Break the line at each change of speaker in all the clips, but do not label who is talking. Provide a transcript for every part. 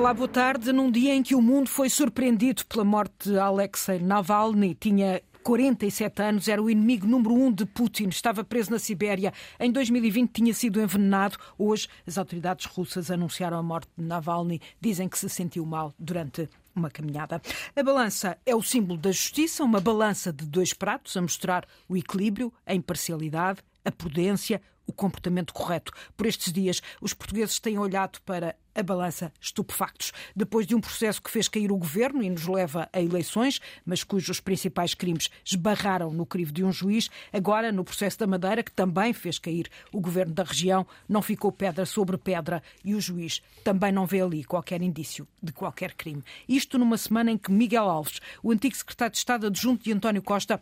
Olá, boa tarde. Num dia em que o mundo foi surpreendido pela morte de Alexei Navalny, tinha 47 anos, era o inimigo número um de Putin, estava preso na Sibéria. Em 2020 tinha sido envenenado. Hoje, as autoridades russas anunciaram a morte de Navalny. Dizem que se sentiu mal durante uma caminhada. A balança é o símbolo da justiça, uma balança de dois pratos a mostrar o equilíbrio, a imparcialidade, a prudência, o comportamento correto. Por estes dias, os portugueses têm olhado para a balança estupefactos. Depois de um processo que fez cair o governo e nos leva a eleições, mas cujos principais crimes esbarraram no crivo de um juiz, agora no processo da Madeira, que também fez cair o governo da região, não ficou pedra sobre pedra e o juiz também não vê ali qualquer indício de qualquer crime. Isto numa semana em que Miguel Alves, o antigo secretário de Estado adjunto de António Costa,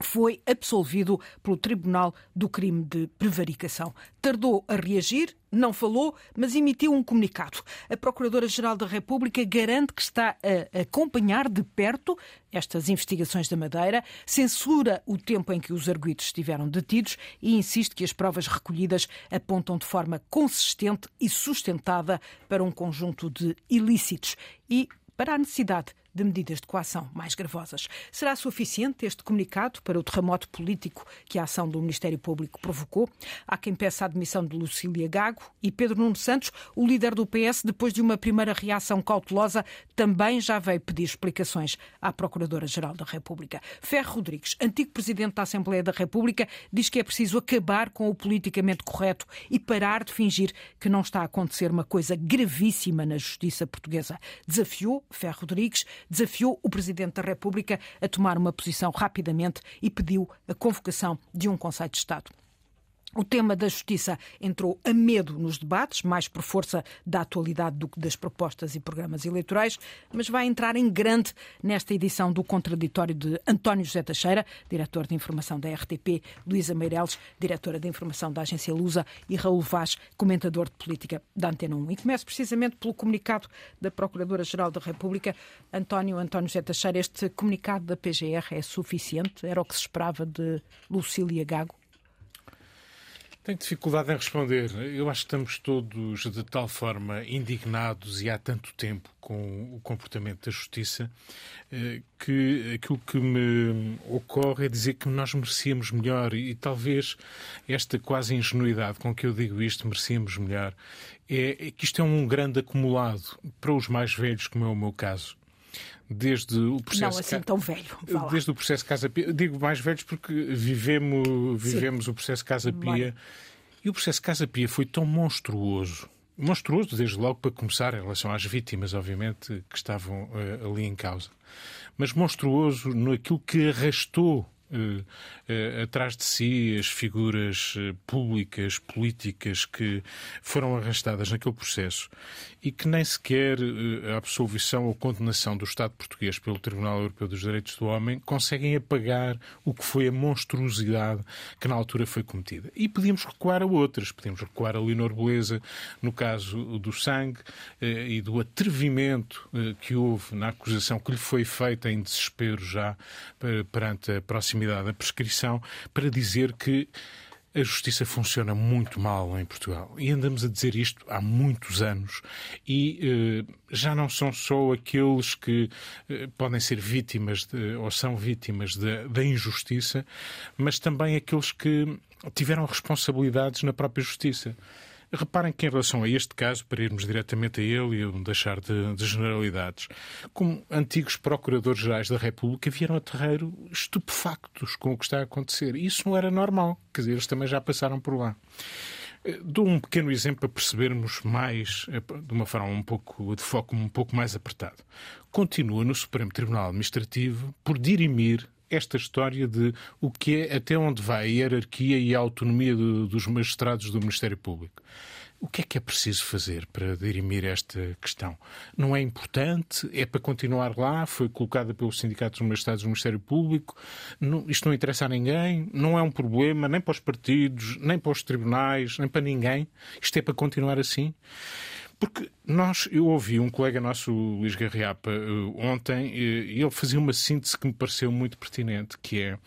foi absolvido pelo Tribunal do Crime de Prevaricação. Tardou a reagir, não falou, mas emitiu um comunicado. A Procuradora-Geral da República garante que está a acompanhar de perto estas investigações da Madeira, censura o tempo em que os arguidos estiveram detidos e insiste que as provas recolhidas apontam de forma consistente e sustentada para um conjunto de ilícitos e para a necessidade de medidas de coação mais gravosas. Será suficiente este comunicado para o terremoto político que a ação do Ministério Público provocou? Há quem peça a admissão de Lucília Gago e Pedro Nuno Santos, o líder do PS, depois de uma primeira reação cautelosa, também já veio pedir explicações à Procuradora-Geral da República. Ferro Rodrigues, antigo presidente da Assembleia da República, diz que é preciso acabar com o politicamente correto e parar de fingir que não está a acontecer uma coisa gravíssima na justiça portuguesa. Desafiou Ferro Rodrigues desafiou o Presidente da República a tomar uma posição rapidamente e pediu a convocação de um Conselho de Estado. O tema da justiça entrou a medo nos debates, mais por força da atualidade do que das propostas e programas eleitorais, mas vai entrar em grande nesta edição do contraditório de António José Teixeira, diretor de informação da RTP, Luísa Meireles, diretora de informação da agência Lusa e Raul Vaz, comentador de política da Antena 1. E começo precisamente pelo comunicado da Procuradora-Geral da República, António António José Teixeira. Este comunicado da PGR é suficiente? Era o que se esperava de Lucília Gago?
Tenho dificuldade em responder. Eu acho que estamos todos de tal forma indignados e há tanto tempo com o comportamento da justiça eh, que aquilo que me ocorre é dizer que nós merecíamos melhor e talvez esta quase ingenuidade com que eu digo isto, merecíamos melhor, é, que isto é um grande acumulado para os mais velhos, como é o meu caso desde o processo.
Não assim tão velho.
Desde o processo Casa Pia. Digo mais velhos porque vivemos, vivemos o processo Casa Pia. E o processo Casa Pia foi tão monstruoso. Monstruoso, desde logo, para começar, em relação às vítimas, obviamente, que estavam uh, ali em causa. Mas monstruoso naquilo que arrastou atrás de si as figuras uh, públicas, políticas que foram arrastadas naquele processo e que nem sequer a absolvição ou condenação do Estado português pelo Tribunal Europeu dos Direitos do Homem conseguem apagar o que foi a monstruosidade que na altura foi cometida. E podíamos recuar a outras, podíamos recuar a Leonor Beleza no caso do sangue e do atrevimento que houve na acusação que lhe foi feita em desespero já perante a proximidade proximidade da prescrição para dizer que a justiça funciona muito mal em Portugal. E andamos a dizer isto há muitos anos. E eh, já não são só aqueles que eh, podem ser vítimas de, ou são vítimas da injustiça, mas também aqueles que tiveram responsabilidades na própria justiça. Reparem que, em relação a este caso, para irmos diretamente a ele e deixar de, de generalidades, como antigos procuradores-gerais da República vieram a terreiro estupefactos com o que está a acontecer. Isso não era normal, quer dizer, eles também já passaram por lá. Eh, dou um pequeno exemplo para percebermos mais, eh, de uma forma um pouco, de foco um pouco mais apertado. Continua no Supremo Tribunal Administrativo por dirimir esta história de o que é, até onde vai a hierarquia e a autonomia do, dos magistrados do Ministério Público. O que é que é preciso fazer para dirimir esta questão? Não é importante? É para continuar lá? Foi colocada pelos sindicatos dos magistrados do Ministério Público? Não, isto não interessa a ninguém? Não é um problema nem para os partidos, nem para os tribunais, nem para ninguém? Isto é para continuar assim? Porque nós, eu ouvi um colega nosso, Luís Garriapa, eh, ontem, e ele fazia uma síntese que me pareceu muito pertinente, que é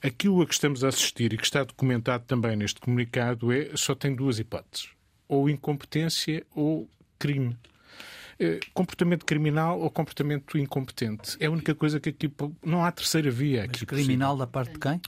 aquilo a que estamos a assistir e que está documentado também neste comunicado é só tem duas hipóteses, ou incompetência ou crime. eh, comportamento criminal ou comportamento incompetente. É a única coisa que aqui não há terceira via aqui.
Mas criminal possível. da parte de quem?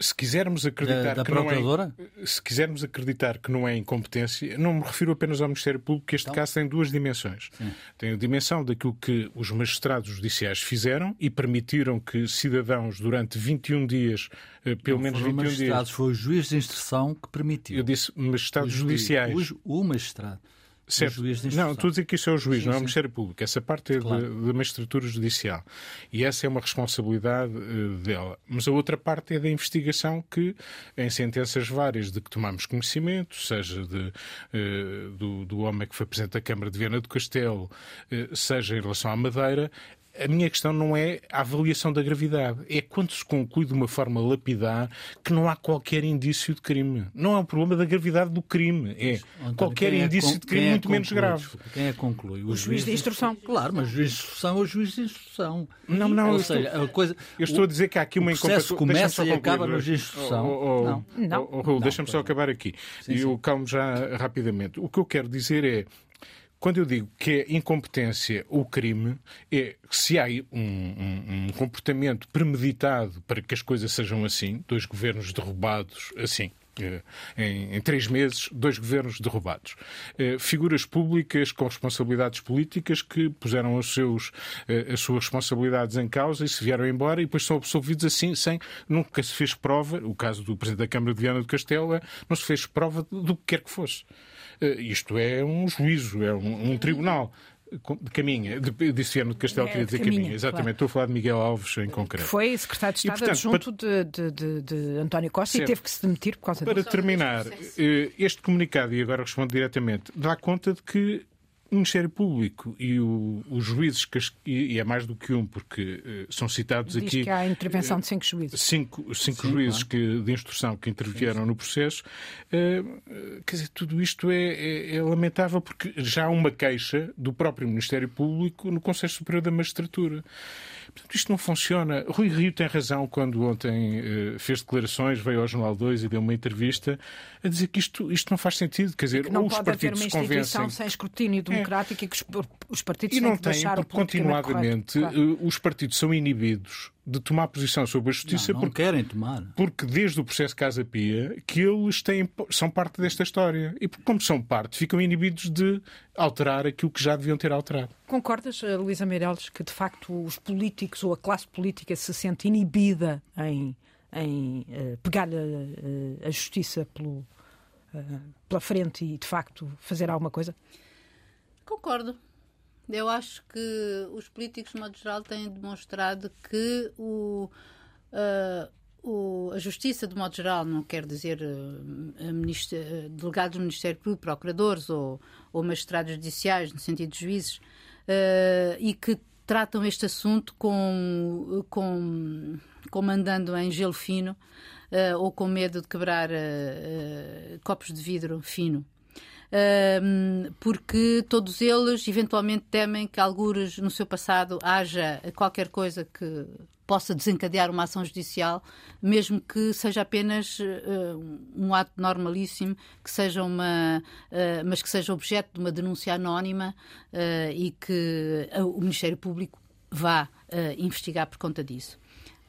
Se quisermos acreditar
da, da
que não é, se quisermos acreditar que não é incompetência, não me refiro apenas ao Ministério Público, que este então? caso tem duas dimensões. Sim. Tem a dimensão daquilo que os magistrados judiciais fizeram e permitiram que cidadãos durante 21 dias, eh, pelo não menos 21
magistrados,
dias,
foi o juiz de instrução que permitiu.
Eu disse magistrados judiciais.
O, o magistrado.
Certo. não, estou a dizer que isso é o juiz, sim, não é o Ministério Público. Essa parte é claro. da magistratura judicial. E essa é uma responsabilidade uh, dela. Mas a outra parte é da investigação que, em sentenças várias de que tomamos conhecimento, seja de, uh, do, do homem que foi Presidente da Câmara de Viana do Castelo, uh, seja em relação à Madeira, a minha questão não é a avaliação da gravidade, é quando se conclui de uma forma lapidar que não há qualquer indício de crime. Não é um problema da gravidade do crime, é António, qualquer é indício de crime é muito menos grave.
Quem é que conclui?
O, o juiz, de instrução.
Claro, mas o juiz de instrução é o juiz de instrução.
Não, não, Ou eu, seja, estou, a coisa, eu estou a dizer que há aqui uma
incompetência. começa e acaba no juiz de instrução. Oh,
oh, oh, não. Oh, oh, deixa-me só acabar aqui. Sim, e eu calmo já rapidamente. O que eu quero dizer é quando eu digo que é incompetência ou crime, é se há um, um, um, comportamento premeditado para que as coisas sejam assim, dois governos derrubados assim. Eh, em, em, três meses, dois governos derrubados. Eh, figuras públicas com responsabilidades políticas que puseram os seus, eh, as suas responsabilidades em causa e se vieram embora e depois são absolvidos assim, sem. Nunca se fez prova, o caso do Presidente da Câmara de Viana do Castelo, é, não se fez prova do que quer que fosse. Eh, isto é um juízo, é um, um tribunal de Caminha, disse Viano de Castelo, é, queria dizer Caminha, Caminha. exatamente, claro. estou a falar de Miguel Alves em concreto.
Foi secretário de Estado e, portanto, adjunto para... de, de, de, António Costa certo. e teve que se demitir por causa
para
disso.
Para terminar, eh, este comunicado, e agora respondo diretamente, dá conta de que o Ministério Público e o, os juízes, e, é mais do que um, porque uh, são citados
Diz
aqui.
que há intervenção de cinco juízes.
Cinco, cinco Sim, juízes que, de instrução que intervieram sim, no processo. Uh, quer dizer, tudo isto é, é, é, lamentável porque já há uma queixa do próprio Ministério Público no Conselho Superior da Magistratura. Portanto, isto não funciona. Rui Rio tem razão quando ontem uh, fez declarações, veio ao Jornal 2 e deu uma entrevista a dizer que isto, isto não faz sentido. Quer dizer,
não
ou os
pode
partidos uma instituição
sem escrutínio democrático é. e que os, os partidos
e
não
têm, porque continuadamente claro. Eh, os partidos são inibidos de tomar posição sobre a justiça
não,
não porque
querem tomar.
Porque desde o processo Casa Pia que eles têm, são parte desta história. E como são parte, ficam inibidos de alterar aquilo que já deviam ter alterado.
Concordas, eh, Luísa Meireles, que de facto os políticos ou a classe política se sente inibida em, em uh, pegar a, a, justiça pelo, uh, pela frente e de facto fazer alguma coisa?
Concordo. Eu acho que os políticos, de modo geral, têm demonstrado que o, uh, o, a justiça, de modo geral, não quer dizer uh, delegados do Ministério Público, procuradores ou, ou magistrados judiciais, no sentido de juízes, uh, e que tratam este assunto com, com, com em gelo fino ou com medo de quebrar copos de vidro fino porque todos eles eventualmente temem que, algures no seu passado, haja qualquer coisa que possa desencadear uma ação judicial, mesmo que seja apenas uh, um ato normalíssimo, que seja uma, uh, mas que seja objeto de uma denúncia anónima uh, e que o Ministério Público vá investigar por conta disso.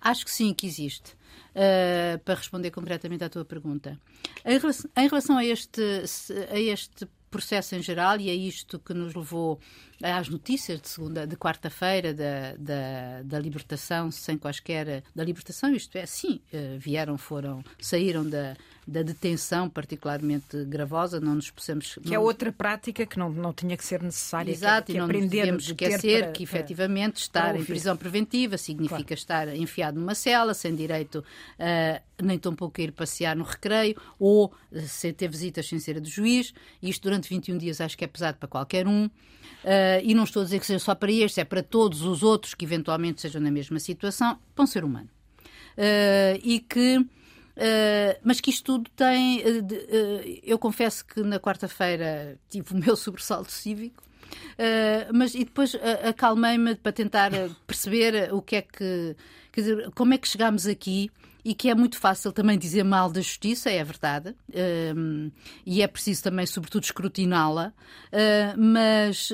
Acho que sim, que existe. Uh, para responder concretamente à tua pergunta. Em relação, em relação a, este, a este processo em geral e é isto que nos levou às notícias de segunda, de quarta-feira da, da, da, libertação sem quaisquer da libertação, isto é, sim, eh, vieram, foram, saíram da, da detenção particularmente gravosa, não nos possamos...
Que é não... é outra prática que não, não tinha que ser necessária.
Exato,
que,
que e não nos devemos esquecer para, que efetivamente estar em prisão preventiva significa claro. estar enfiado numa cela, sem direito a nem tão pouco ir passear no recreio, ou sem ter visitas sem ser a do juiz, isto durante 21 dias acho que é pesado para qualquer um. Uh, e não estou a dizer que seja só para estes, é para todos os outros que eventualmente sejam na mesma situação, para um ser humano. Uh, e que. Uh, mas que isto tudo tem. eu confesso que na quarta-feira tive o meu sobressalto cívico. mas e depois acalmei-me para tentar perceber o que é que. Quer dizer, como é que chegámos aqui e que é muito fácil também dizer mal da justiça, é verdade, e é preciso também, sobretudo, escrutiná-la, uh, mas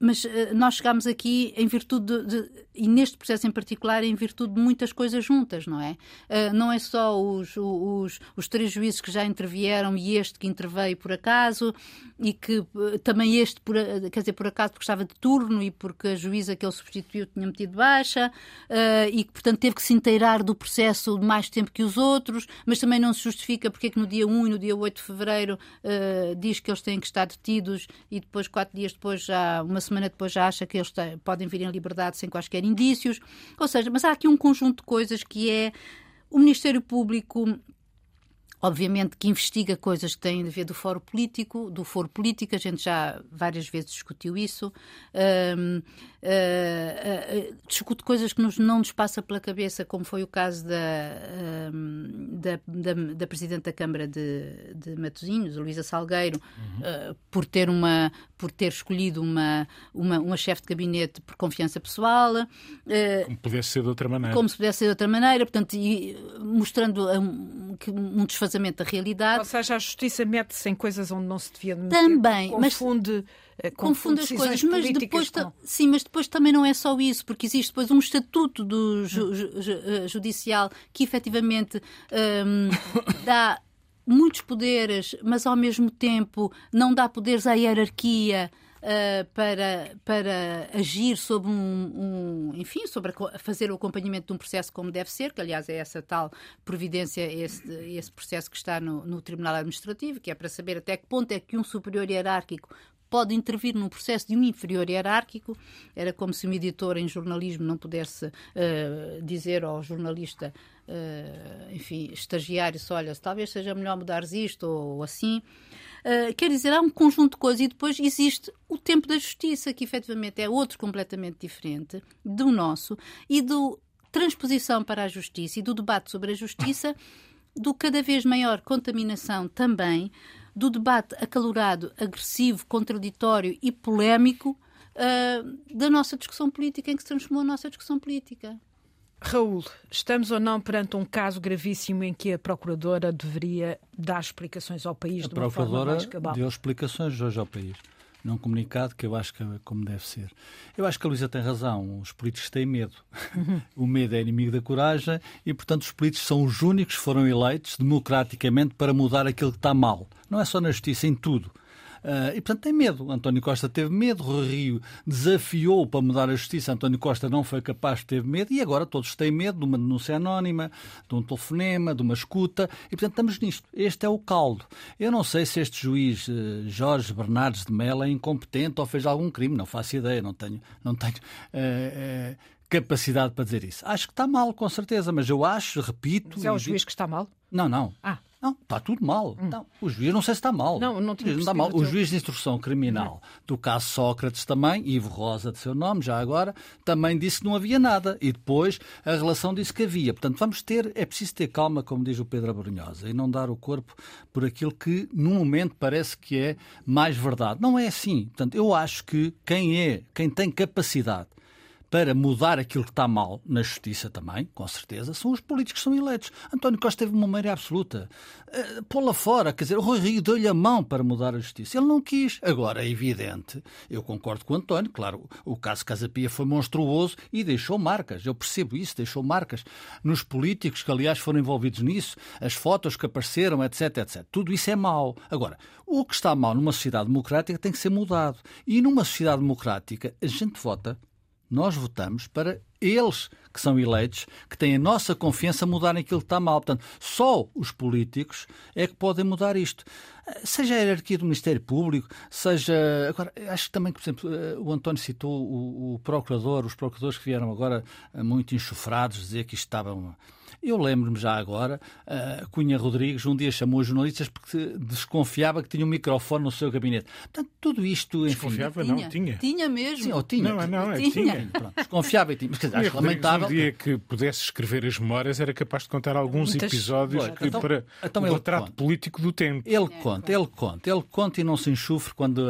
mas uh, nós chegámos aqui em virtude de, de, e neste processo em particular, em virtude de muitas coisas juntas, não é? Uh, não é só os, os, os, três juízes que já intervieram e este que interveio por acaso, e que uh, também este, por, quer dizer, por acaso, porque estava de turno e porque a juíza que ele substituiu tinha metido baixa, e que, portanto, teve que se inteirar do processo mais tempo que os outros, mas também não se justifica porque é que no dia 1 e no dia 8 de fevereiro diz que eles têm que estar detidos e depois, quatro dias depois, já uma semana depois já acha que eles podem vir em liberdade sem quaisquer indícios. Ou seja, mas há aqui um conjunto de coisas que é o Ministério Público obviamente que investiga coisas que têm a ver do foro político, do foro político, a gente já várias vezes discutiu isso, uh, uh, uh, discute coisas que nos, não nos passa pela cabeça, como foi o caso da, da, da, da, Presidente da Câmara de, de Matosinhos, Luísa Salgueiro, uhum. por, ter uma, por ter escolhido uma, uma, uma chefe de gabinete por confiança pessoal.
como pudesse ser de outra maneira.
Como se pudesse ser de outra maneira, portanto, e, mostrando um, um desfazamento da realidade. Ou
seja, a justiça mete-se em coisas onde não se devia meter.
Também,
confunde,
mas confunde, as coisas, mas depois com... sim, mas depois também não é só isso, porque existe depois um estatuto do ju, ju, eh, judicial que efetivamente um, dá muitos poderes, mas ao mesmo tempo não dá poderes à hierarquia uh, para, para agir sobre um, um, enfim, sobre fazer o acompanhamento de um processo como deve ser, que aliás é essa tal providência, esse, esse processo que está no, no Tribunal Administrativo, que é para saber até que ponto é que um superior hierárquico pode intervir num processo de um inferior hierárquico. Era como se um editor em jornalismo não pudesse uh, dizer ao jornalista, uh, enfim, estagiário, olha, talvez seja melhor mudares isto ou, ou assim. Uh, quer dizer, há um conjunto de coisas e depois existe o tempo da justiça, que efetivamente é outro completamente diferente do nosso, e do transposição para a justiça e do debate sobre a justiça, do cada vez maior contaminação também, do debate acalorado, agressivo, contraditório e polémico uh, da nossa discussão política, em que se transformou a nossa discussão política.
Raul, estamos ou não perante um caso gravíssimo em que a Procuradora deveria dar explicações ao país
a
de uma forma mais
cabal? deu explicações hoje ao país num comunicado que eu acho que é como deve ser. Eu acho que a Luísa tem razão. Os políticos têm medo. o medo é inimigo da coragem e, portanto, os políticos são os únicos que foram eleitos democraticamente para mudar aquilo que está mal. Não é só na justiça, em tudo. Uh, e, portanto, tem medo. António Costa teve medo, Rui Rio desafiou para mudar a justiça, António Costa não foi capaz, teve medo, e agora todos têm medo de uma denúncia anónima, de um telefonema, de uma escuta, e, portanto, estamos nisto. Este é o caldo. Eu não sei se este juiz uh, Jorge Bernardes de Mello é incompetente ou fez algum crime, não faço ideia, não tenho. Não tenho uh, capacidade para dizer isso. Acho que está mal, com certeza, mas eu acho, repito.
Mas é o juiz que está mal?
Não, não. Ah. Não, está tudo mal. Hum. Não, o juiz não sei se está mal.
Não, não, não
está mal. O juiz de instrução criminal do caso Sócrates também, Ivo Rosa de seu nome, já agora, também disse que não havia nada. E depois a relação disse que havia. Portanto, vamos ter, é preciso ter calma, como diz o Pedro Abrunhosa, e não dar o corpo por aquilo que, no momento, parece que é mais verdade. Não é assim. Portanto, eu acho que quem é, quem tem capacidade para mudar aquilo que está mal na justiça também, com certeza, são os políticos que são eleitos. António Costa teve uma maioria absoluta. Uh, Pô-la fora, quer dizer, o Rui Rio deu-lhe a mão para mudar a justiça. Ele não quis. Agora, é evidente, eu concordo com o António, claro, o caso Casapia foi monstruoso e deixou marcas. Eu percebo isso, deixou marcas nos políticos que, aliás, foram envolvidos nisso, as fotos que apareceram, etc, etc. Tudo isso é mau. Agora, o que está mal numa sociedade democrática tem que ser mudado. E numa sociedade democrática, a gente vota nós votamos para eles que são eleitos, que têm a nossa confiança, mudarem aquilo que está mal. Portanto, só os políticos é que podem mudar isto. Seja a hierarquia do Ministério Público, seja. Agora, acho que também, por exemplo, eh, o António citou o, o procurador, os procuradores que vieram agora eh, muito enxofrados, dizer que isto estava. Uma eu lembro-me já agora, uh, Cunha Rodrigues um dia chamou os jornalistas porque desconfiava que tinha um microfone no seu gabinete. Portanto, tudo isto.
Enfim, desconfiava,
tinha,
não, tinha.
Tinha mesmo.
Sim, ou tinha.
Não, não, é, tinha. tinha.
Pronto, desconfiava e tinha. Mas, quer dizer, acho lamentável.
Um dia que pudesse escrever as memórias era capaz de contar alguns Muitas... episódios que, então, para então o retrato conta. político do tempo.
Ele conta, ele conta, ele conta e não se enxufre quando.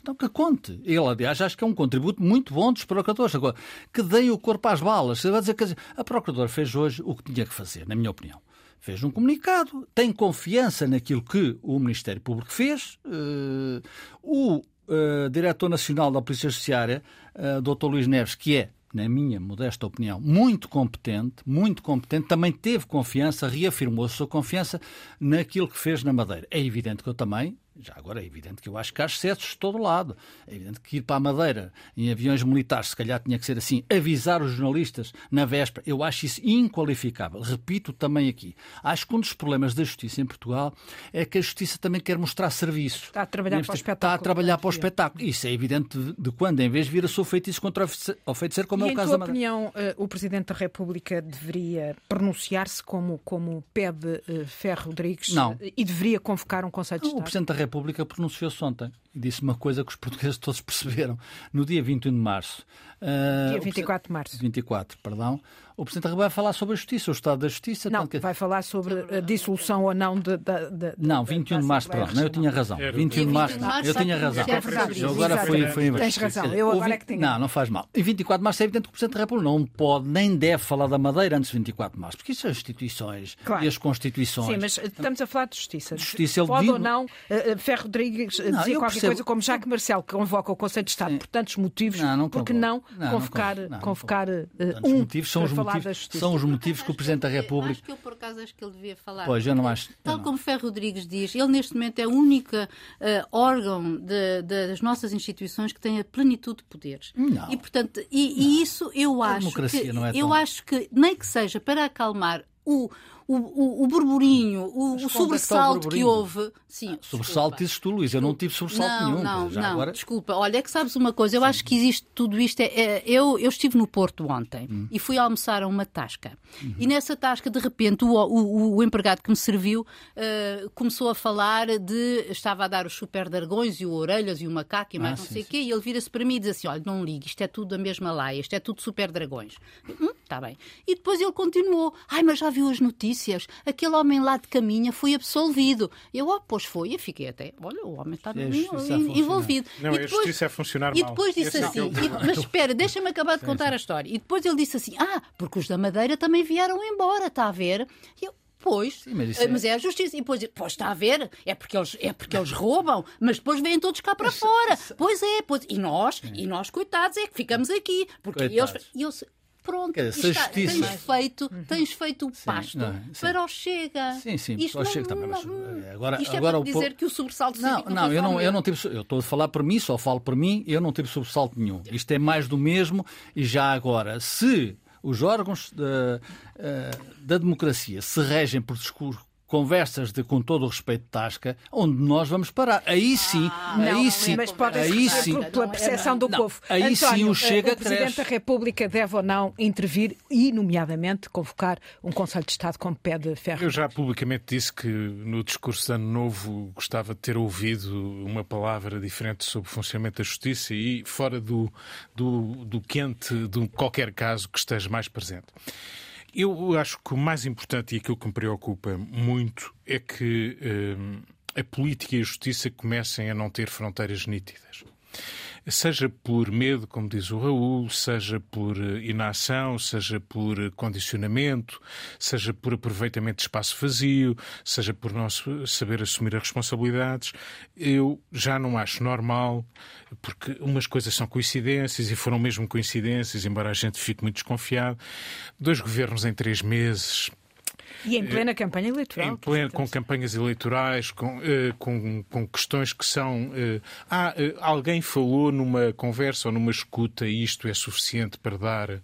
Então que conte. Ele, aliás, acho que é um contributo muito bom dos procuradores. Agora, que deem o corpo às balas. Você vai dizer que a procuradora fez hoje o que tinha que fazer, na minha opinião fez um comunicado, tem confiança naquilo que o Ministério Público fez. Uh, o uh, diretor nacional da Polícia Judiciária, uh, Dr. Luís Neves, que é na minha modesta opinião, muito competente, muito competente, também teve confiança, reafirmou a sua confiança naquilo que fez na Madeira. É evidente que eu também já agora é evidente que eu acho que há excessos de todo lado. É evidente que ir para a Madeira em aviões militares, se calhar tinha que ser assim, avisar os jornalistas na véspera, eu acho isso inqualificável. Repito também aqui. Acho que um dos problemas da justiça em Portugal é que a justiça também quer mostrar serviço.
Está a trabalhar para o espetáculo.
Está a trabalhar para o espetáculo. Isso é evidente de quando, em vez de vir a sua feitiço contra o feiticeiro, como
e
é o caso da
Madeira. opinião, eh, o Presidente da República deveria pronunciar-se como, como pede eh, Ferro Rodrigues
Não.
e deveria convocar um Conselho de Estado?
República pronunciou-se ontem e disse uma coisa que os portugueses todos perceberam. No dia 21 de março.
Uh, dia 24 de março.
24, perdão o Presidente da República vai falar sobre a Justiça, o Estado da Justiça.
Não, que... vai falar sobre a dissolução ou não de, de, de
Não, 21 de março, perdão, não, eu tinha razão. 21 de março, eu tinha razão.
É verdade,
eu agora fui, fui
Tens razão, eu agora é que tenho.
Não, não faz mal. E 24 de março é evidente que o Presidente da República não pode nem deve falar da Madeira antes de 24 de março, porque isso são as instituições
claro.
e as constituições.
Sim, mas estamos a falar de justiça.
De justiça
pode
digo...
ou não, uh, Ferro Rodrigues não, dizia qualquer percebo... coisa como Jacques Marcel, que convoca o Conselho de Estado Sim. por tantos motivos,
não, não
porque não,
não
convocar,
não,
convocar uh, um
motivos são
os
motivos, são os motivos que o Presidente da República.
Acho que eu, por acaso, acho que ele devia falar.
Pois, eu não acho.
Tal
não.
como Ferro Rodrigues diz, ele neste momento é o único uh, órgão de, de, das nossas instituições que tem a plenitude de poderes.
Não.
E, portanto, e, e isso eu
a
acho.
democracia
que,
não é
eu acho que, nem que seja para acalmar o o, o, o burburinho, o, o sobressalto que houve. Sim,
ah, sobressalto dizes tu, Luís. Eu não tive sobressalto
não,
nenhum.
Não, não,
agora...
desculpa. Olha, é que sabes uma coisa, eu Sim. acho que existe tudo isto. É, é, eu, eu estive no Porto ontem hum. e fui almoçar a uma tasca. Uhum. E nessa tasca, de repente, o, o, o empregado que me serviu uh, começou a falar de. Estava a dar os super dragões e o orelhas e o macaco e mais
ah,
não
sim,
sei o quê. E ele vira-se para mim e diz assim: Olha, não ligue, isto é tudo da mesma laia, isto é tudo super dragões. Hum, está bem. E depois ele continuou: Ai, mas já viu as notícias? Aquele homem lá de caminha foi absolvido. Eu, oh, pois foi, e fiquei até, olha, o homem está bem envolvido.
Não,
e
depois, a justiça é funcionar
E depois disse
Esse
assim,
é
e, mas espera, deixa-me acabar de contar a história. E depois ele disse assim, ah, porque os da Madeira também vieram embora, está a ver? E eu, Pois,
Sim, mas,
é... mas, é... a justiça. E depois, pois está a ver, é porque eles, é porque eles roubam, mas depois vêm todos cá para fora. Pois é, pois, e nós, e nós, coitados, é que ficamos aqui. Porque
coitados.
eles, eles pronto,
Dizer,
está,
justiça...
tens, feito, tens feito o pasto
sim, não,
para o Chega.
Sim, sim,
isto
para o
não,
Chega também. Mas, agora,
isto
agora
é
o
para dizer que o sobressalto
Não, não, eu não, eu não tive, eu estou a falar por mim, só falo por mim, eu não tive sobressalto nenhum. Isto é mais do mesmo e já agora, se os órgãos da, da democracia se regem por discurso conversas de com todo o respeito de Tasca, onde nós vamos parar. Aí sim,
ah,
aí
não,
sim,
mas pode
aí sim,
pela percepção do
não,
povo.
Aí
António,
sim o Chega
o Presidente
cresce.
da República deve ou não intervir e, nomeadamente, convocar um Conselho de Estado como pede Ferro.
Eu já publicamente disse que no discurso de Ano Novo gostava de ter ouvido uma palavra diferente sobre o funcionamento da justiça e fora do, do, do quente de qualquer caso que esteja mais presente. Eu acho que o mais importante e aquilo que me preocupa muito é que hum, a política e a justiça comecem a não ter fronteiras nítidas. Seja por medo, como diz o Raul, seja por inação, seja por condicionamento, seja por aproveitamento de espaço vazio, seja por não saber assumir as responsabilidades, eu já não acho normal, porque umas coisas são coincidências e foram mesmo coincidências, embora a gente fique muito desconfiado. Dois governos em três meses,
e em plena campanha eleitoral.
Em plena, com campanhas eleitorais, com, uh, com, com, questões que são. Uh, ah, uh, alguém falou numa conversa ou numa escuta e isto é suficiente para dar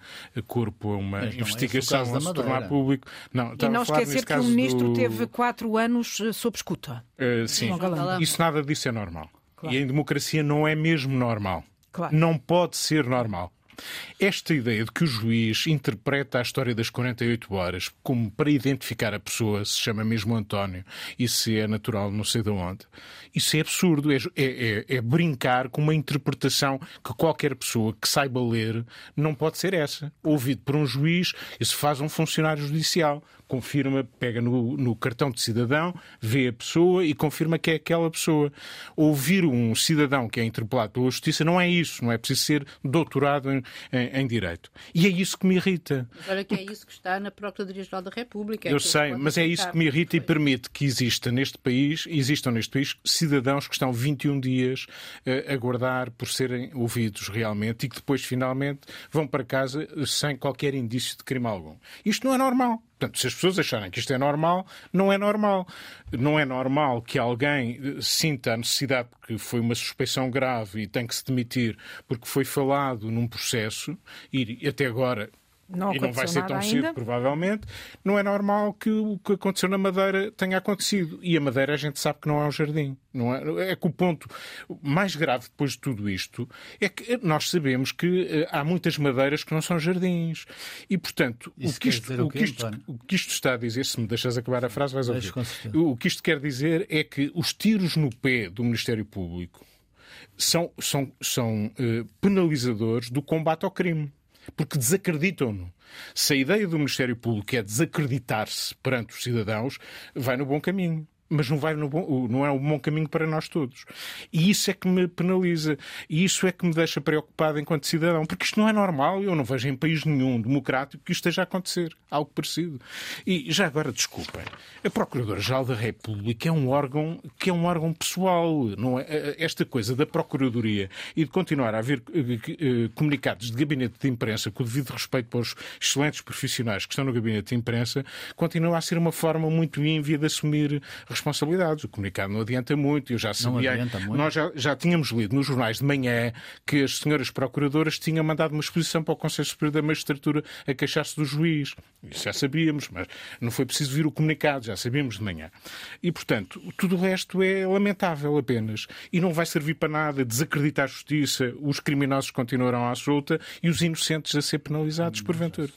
corpo a uma
Mas
investigação
é
ou se tornar público. Não,
e não esquecer que o ministro
do...
teve quatro anos sob escuta.
sim, isso nada disso é normal. Claro. E em democracia não é mesmo normal.
Claro.
Não pode ser normal. Esta ideia de que o juiz interpreta a história das 48 horas como para identificar a pessoa, se chama mesmo António, e se é natural não sei de onde, isso é absurdo. É, é, é, brincar com uma interpretação que qualquer pessoa que saiba ler não pode ser essa. Ouvido por um juiz, isso faz um funcionário judicial confirma, pega no, no, cartão de cidadão, vê a pessoa e confirma que é aquela pessoa. Ouvir um cidadão que é interpelado pela justiça não é isso, não é preciso ser doutorado em, em, em direito. E é isso que me irrita.
Mas olha que é isso que está na Procuradoria-Geral da República. É
Eu sei, mas é isso que me irrita e permite que exista neste país, existam neste país cidadãos que estão 21 dias uh, a aguardar por serem ouvidos realmente e que depois finalmente vão para casa sem qualquer indício de crime algum. Isto não é normal. Portanto, se as pessoas acharem que isto é normal, não é normal. Não é normal que alguém eh, sinta a necessidade, porque foi uma suspeição grave e tem que se demitir porque foi falado num processo e até agora
não
e não vai ser tão
ainda.
cedo, provavelmente, não é normal que o que aconteceu na Madeira tenha acontecido. E a Madeira a gente sabe que não é um jardim. Não é, é que o ponto mais grave depois de tudo isto é que nós sabemos que uh, há muitas madeiras que não são jardins. E, portanto,
Isso
o que, isto,
o,
o, que isto, o que isto está a dizer, se me deixas acabar a frase, vais ouvir. O que isto quer dizer é que os tiros no pé do Ministério Público são, são, são uh, penalizadores do combate ao crime porque desacreditam-no. Se a ideia do Ministério Público é desacreditar-se perante os cidadãos, vai no bom caminho mas não, vai no bom, não é um bom caminho para nós todos. E isso é que me penaliza. E isso é que me deixa preocupado enquanto cidadão. Porque isto não é normal. Eu não vejo em país nenhum democrático que isto esteja a acontecer. Algo parecido. E já agora, desculpem, a Procuradora-Geral da República é um órgão que é um órgão pessoal. Não é? Esta coisa da Procuradoria e de continuar a haver uh, comunicados de gabinete de imprensa com o devido respeito para os excelentes profissionais que estão no gabinete de imprensa continua a ser uma forma muito ínvia de assumir responsabilidades. O comunicado não adianta muito, eu já sabia. Nós já, já tínhamos lido nos jornais de manhã que as senhoras procuradoras tinham mandado uma exposição para o Conselho Superior da Magistratura a queixar-se do juiz. Isso já sabíamos, mas não foi preciso vir o comunicado, já sabíamos de manhã. E, portanto, tudo o resto é lamentável apenas. E não vai servir para nada desacreditar a justiça, os criminosos continuarão à solta e os inocentes a ser penalizados, porventura.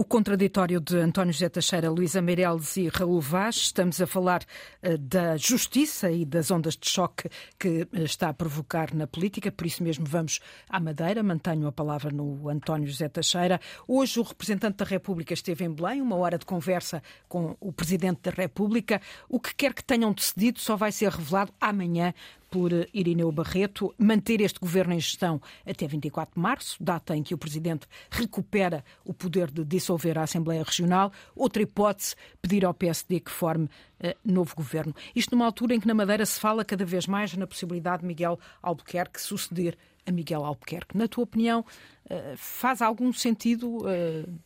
O contraditório de António José Teixeira, Luísa Meireles e Raul Vaz. Estamos a falar uh, da justiça e das ondas de choque que uh, está a provocar na política, por isso mesmo vamos à Madeira. Mantenho a palavra no António José Teixeira. Hoje o representante da República esteve em Belém, uma hora de conversa com o Presidente da República. O que quer que tenham decidido só vai ser revelado amanhã por Irineu Barreto, manter este governo em gestão até 24 de março, data em que o Presidente recupera o poder de dissolver a Assembleia Regional. Outra hipótese, pedir ao PSD que forme uh, novo governo. Isto numa altura em que na Madeira se fala cada vez mais na possibilidade de Miguel Albuquerque suceder a Miguel Albuquerque. Na tua opinião, uh, faz algum sentido uh,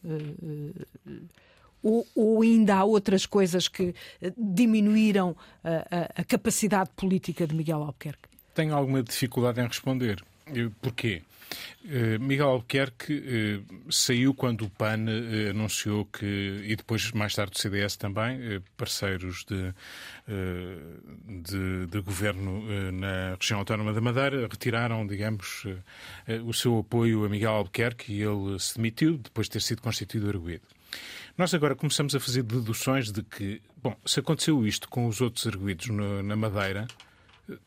ou, ou, ainda há outras coisas que eh, diminuíram a, a, a capacidade política de Miguel Albuquerque?
Tenho alguma dificuldade em responder. Porquê? Uh, Miguel Albuquerque saiu quando o PAN anunciou que, e depois mais tarde o CDS também, parceiros de, de, de governo na região autónoma da Madeira, retiraram, digamos, o seu apoio a Miguel Albuquerque e ele se demitiu depois de ter sido constituído arguído. Nós agora começamos a fazer deduções de que, bom, se aconteceu isto com os outros arguídos no, na Madeira,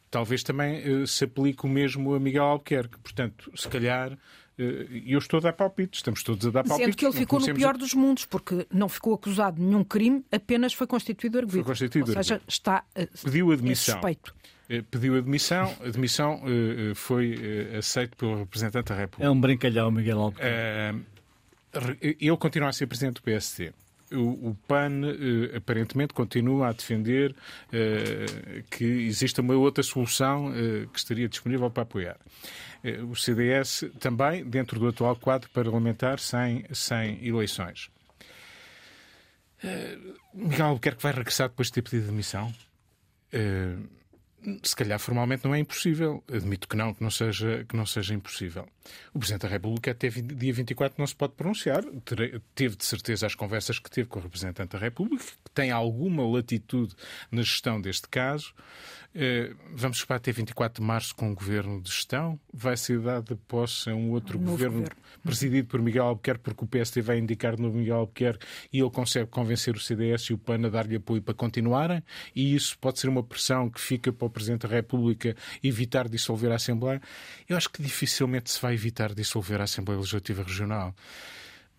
talvez também uh, se aplique o mesmo a Miguel Albuquerque. Portanto, se calhar. Uh, eu estou a dar palpites, estamos todos a dar palpites.
Sendo que ele ficou no pior a... dos mundos, porque não ficou acusado de nenhum crime, apenas foi constituído arguído.
Foi constituído
Ou seja,
arguido.
está
uh, Pediu admissão.
Suspeito.
Pediu admissão, a admissão foi aceita pelo representante da República.
É um brincalhão, Miguel Albuquerque
ele continua a ser presidente do PSD. O, PAN uh, aparentemente continua a defender uh, que existe uma outra solução uh, que estaria disponível para apoiar. o CDS também, dentro do atual quadro parlamentar, sem, sem eleições. Miguel Albuquerque vai regressar depois de ter pedido demissão? Se calhar formalmente não é impossível. Admito que não, que não seja, que não seja impossível. O Presidente da República até dia 24 não se pode pronunciar. Teve de certeza as conversas que teve com o Representante da República, que tem alguma latitude na gestão deste caso. Eh, vamos esperar até 24 de março com um governo de gestão. Vai ser dado posse a um outro um governo, governo, presidido por Miguel Albuquerque, porque o PSD vai indicar de novo Miguel Albuquerque e ele consegue convencer o CDS e o PAN a dar-lhe apoio para continuarem. E isso pode ser uma pressão que fica para o Presidente da República evitar dissolver a Assembleia. Eu acho que dificilmente se vai evitar dissolver a Assembleia Legislativa Regional.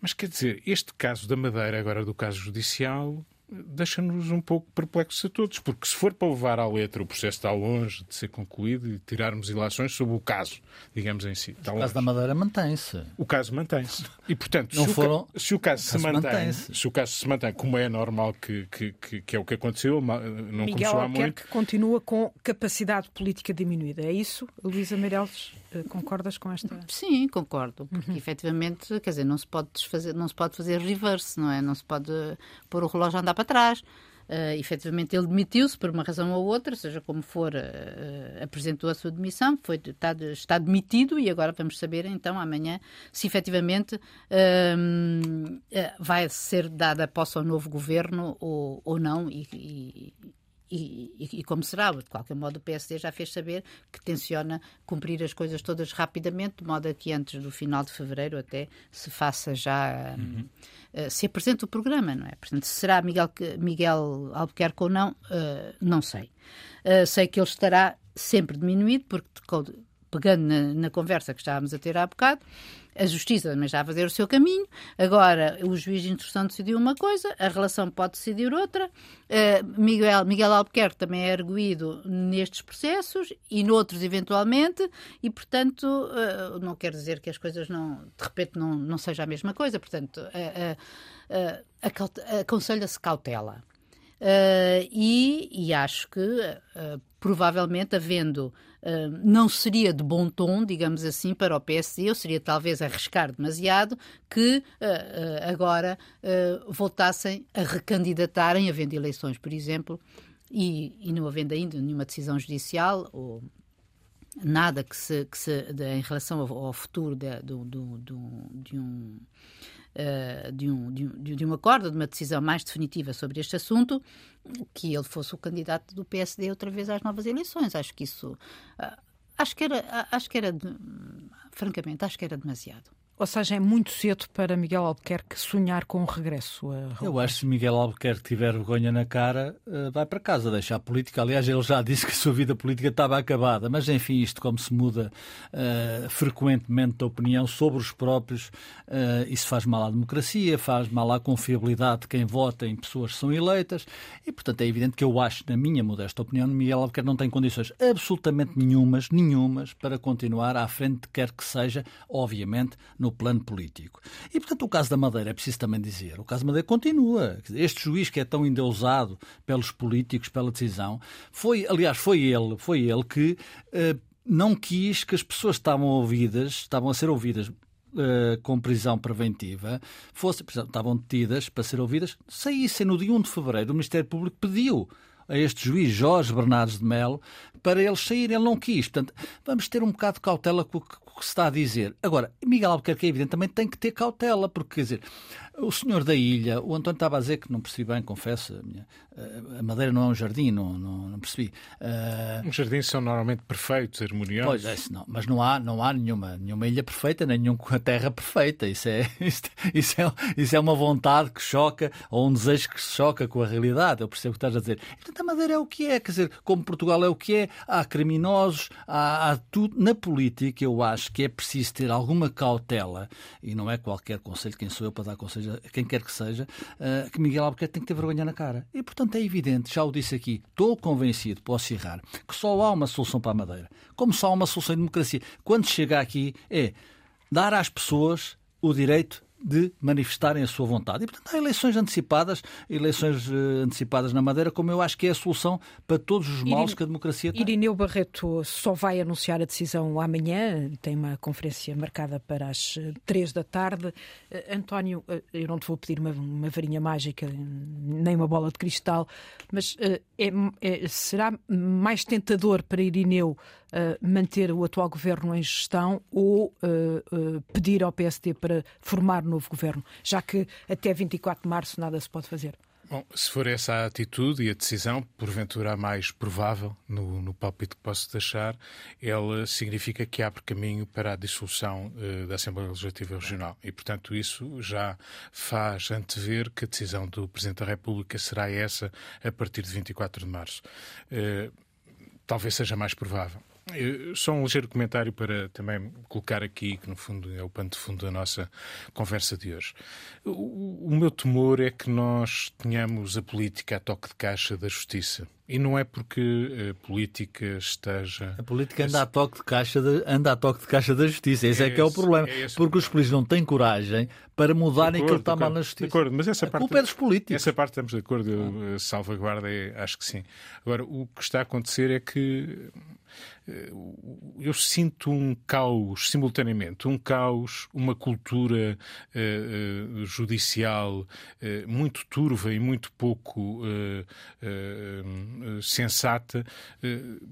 Mas quer dizer, este caso da Madeira, agora do caso judicial, deixa-nos um pouco perplexos a todos, porque se for para levar à letra o processo está longe de ser concluído e tirarmos ilações sobre o caso, digamos em si.
o caso da Madeira mantém-se.
O caso mantém-se. E, portanto, Não se, foram... o, se o caso, se, mantém, se o caso se mantém como é normal que, que, que, que é o que aconteceu, não
Miguel
começou há muito...
que continua com capacidade política diminuída. É isso, Luísa Meireles? Eh, concordas com esta?
Sim, concordo, porque uhum. efetivamente, quer dizer, não se pode desfazer, não se pode fazer reverse, não é? Não se pode pôr o relógio a andar para trás. Uh, efetivamente ele demitiu-se por uma razão ou outra, seja como for, uh, apresentou a sua demissão, foi, está, está, demitido e agora vamos saber então amanhã se efetivamente uh, vai ser dada posse ao novo governo ou, ou não e, e, e, e, como será, de qualquer modo, o PSD já fez saber que tenciona cumprir as coisas todas rapidamente, de modo a que antes do final de fevereiro até se faça já. Uhum. Uh, se apresente o programa, não é? Portanto, se será Miguel, Miguel Albuquerque ou não, uh, não sei. Uh, sei que ele estará sempre diminuído, porque pegando na, na, conversa que estávamos a ter há bocado, a Justiça também está a fazer o seu caminho. Agora, o juiz de instrução decidiu uma coisa, a relação pode decidir outra. Uh, Miguel, Miguel Albuquerque também é arguído nestes processos e noutros, eventualmente, e, portanto, uh, não quer dizer que as coisas não, de repente, não, não seja a mesma coisa. Portanto, uh, aconselha-se cautela. Uh, e, e, acho que uh, provavelmente havendo uh, não seria de bom tom, digamos assim, para o PSD, ou seria talvez arriscar demasiado que agora voltassem a recandidatarem, havendo eleições, por exemplo, e, e não havendo ainda nenhuma decisão judicial ou nada que se, que se de, em relação ao, ao futuro de, de, de um uh, de, um, de, um, de um acordo, de uma decisão mais definitiva sobre este assunto, que ele fosse o candidato do PSD outra vez às novas eleições. Acho que isso. Uh, acho que era. Acho que era. Francamente, acho que era demasiado.
Ou seja, é muito cedo para Miguel Albuquerque sonhar com o regresso a
Eu acho que se Miguel Albuquerque tiver vergonha na cara, eh, vai para casa, deixa a política. Aliás, ele já disse que a sua vida política estava acabada. Mas, enfim, isto como se muda uh, frequentemente de opinião sobre os próprios, uh, isso faz mal à democracia, faz mal à confiabilidade de quem vota em pessoas que são eleitas. E, portanto, é evidente que eu acho, na minha modesta opinião, Miguel Albuquerque não tem condições absolutamente nenhumas, nenhumas, para continuar à frente, quer que seja, obviamente, no no plano político. E, portanto, o caso da Madeira, é preciso também dizer, o caso da Madeira continua. Este juiz que é tão endeusado pelos políticos, pela decisão, foi, aliás, foi ele, foi ele que eh, não quis que as pessoas que estavam ouvidas, estavam a ser ouvidas Uh, com prisão preventiva, fosse, estavam detidas para ser ouvidas, saíssem no dia 1 de fevereiro. O Ministério Público pediu a este juiz Jorge Bernardes de Melo para eles saírem. Ele não quis. Portanto, vamos ter um bocado de cautela com o que se está a dizer. Agora, Miguel Albuquerque é evidente, também tem que ter cautela, porque, quer dizer, o senhor da ilha, o António estava a dizer que não percebi bem, confesso, a, minha, a Madeira não é um jardim, não, não, não percebi.
Uh... Os jardins são normalmente perfeitos, harmoniosos.
Pois é, isso não, mas não há, não há nenhuma, nenhuma ilha perfeita, nem nenhuma terra perfeita. Isso é, isso, isso, é, isso é uma vontade que choca, ou um desejo que choca com a realidade. Eu percebo o que estás a dizer. Portanto, a Madeira é o que é, quer dizer, como Portugal é o que é, há criminosos, há, há tudo. Na política, eu acho que é preciso ter alguma cautela, e não é qualquer conselho, quem sou eu para dar conselhos quem quer que seja, uh, que Miguel Albuquerque tem que ter vergonha na cara. E, portanto, é evidente, já o disse aqui, estou convencido, posso errar, que só há uma solução para a Madeira. Como só há uma solução em democracia. Quando chega aqui, é dar às pessoas o direito de manifestarem a sua vontade. E, portanto, há eleições antecipadas, eleições uh, antecipadas na Madeira, como eu acho que é a solução para todos os males que a democracia tem.
Irineu Barreto só vai anunciar a decisão amanhã, tem uma conferência marcada para as eh, três da tarde. Uh, António, eu não te vou pedir uma, uma, varinha mágica, nem uma bola de cristal, mas é, é, será mais tentador para Irineu manter o atual governo em gestão ou pedir ao PSD para formar novo governo, já que até 24 de março nada se pode fazer?
Bom, se for essa a atitude e a decisão, porventura a mais provável, no, no palpite que posso deixar, ela significa que abre caminho para a dissolução da Assembleia Legislativa Regional. E, portanto, isso já faz antever que a decisão do Presidente da República será essa a partir de 24 de março. Talvez seja mais provável. Só um ligeiro comentário para também colocar aqui, que no fundo é o pano de fundo da nossa conversa de hoje. O, o meu temor é que nós tenhamos a política a toque de caixa da justiça. E não é porque a política esteja.
A política anda a toque de caixa, de, anda a toque de caixa da justiça. Esse é, é que é o problema. É porque os políticos não têm coragem para mudarem aquilo que está mal na justiça.
De acordo, mas essa
a
parte.
culpa é dos políticos.
Essa parte estamos de acordo. Eu, salvaguarda, é, acho que sim. Agora, o que está a acontecer é que eh, eu sinto um caos simultaneamente, um caos, uma cultura uh, uh, judicial uh, muito turva e muito pouco sensata.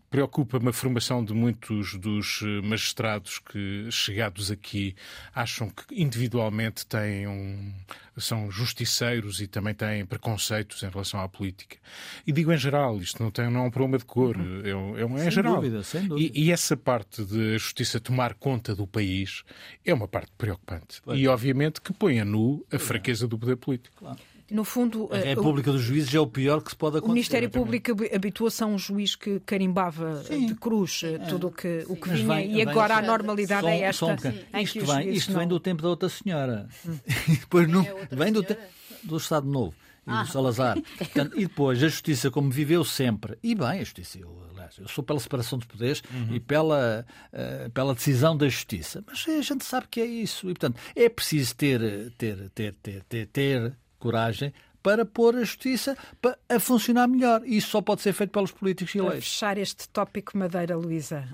Preocupa-me a formação de muitos dos magistrados que, chegados aqui, acham que individualmente têm um, são justiceiros e também têm preconceitos em relação à política. E digo em geral, isto não, tem, não é um problema de cor, uhum. é, é, um, é
sem
geral.
Dúvida, sem dúvida.
E, e, essa parte de a justiça tomar conta do país é uma parte preocupante. Pois. E obviamente que põe a nu a fraqueza do poder político.
Claro. No fundo,
a República o, dos Juízes é o pior que se pode acontecer.
O Ministério Público habituou-se a um juiz que carimbava Sim. de cruz é. tudo o que, o que vinha vem, e agora a normalidade
som,
é esta.
Um isto vem, isto não... vem do tempo da outra senhora. Hum. depois não, é vem do, do Estado Novo e ah. do Salazar. Portanto, e depois a justiça, como viveu sempre, e bem, a justiça, eu, aliás, eu sou pela separação dos poderes uhum. e pela, uh, pela decisão da justiça, mas a gente sabe que é isso. E, portanto, é preciso ter, ter, ter, ter, ter, ter coragem para pôr a justiça a funcionar melhor. E isso só pode ser feito pelos políticos eleitos. Para
fechar este tópico Madeira, Luísa,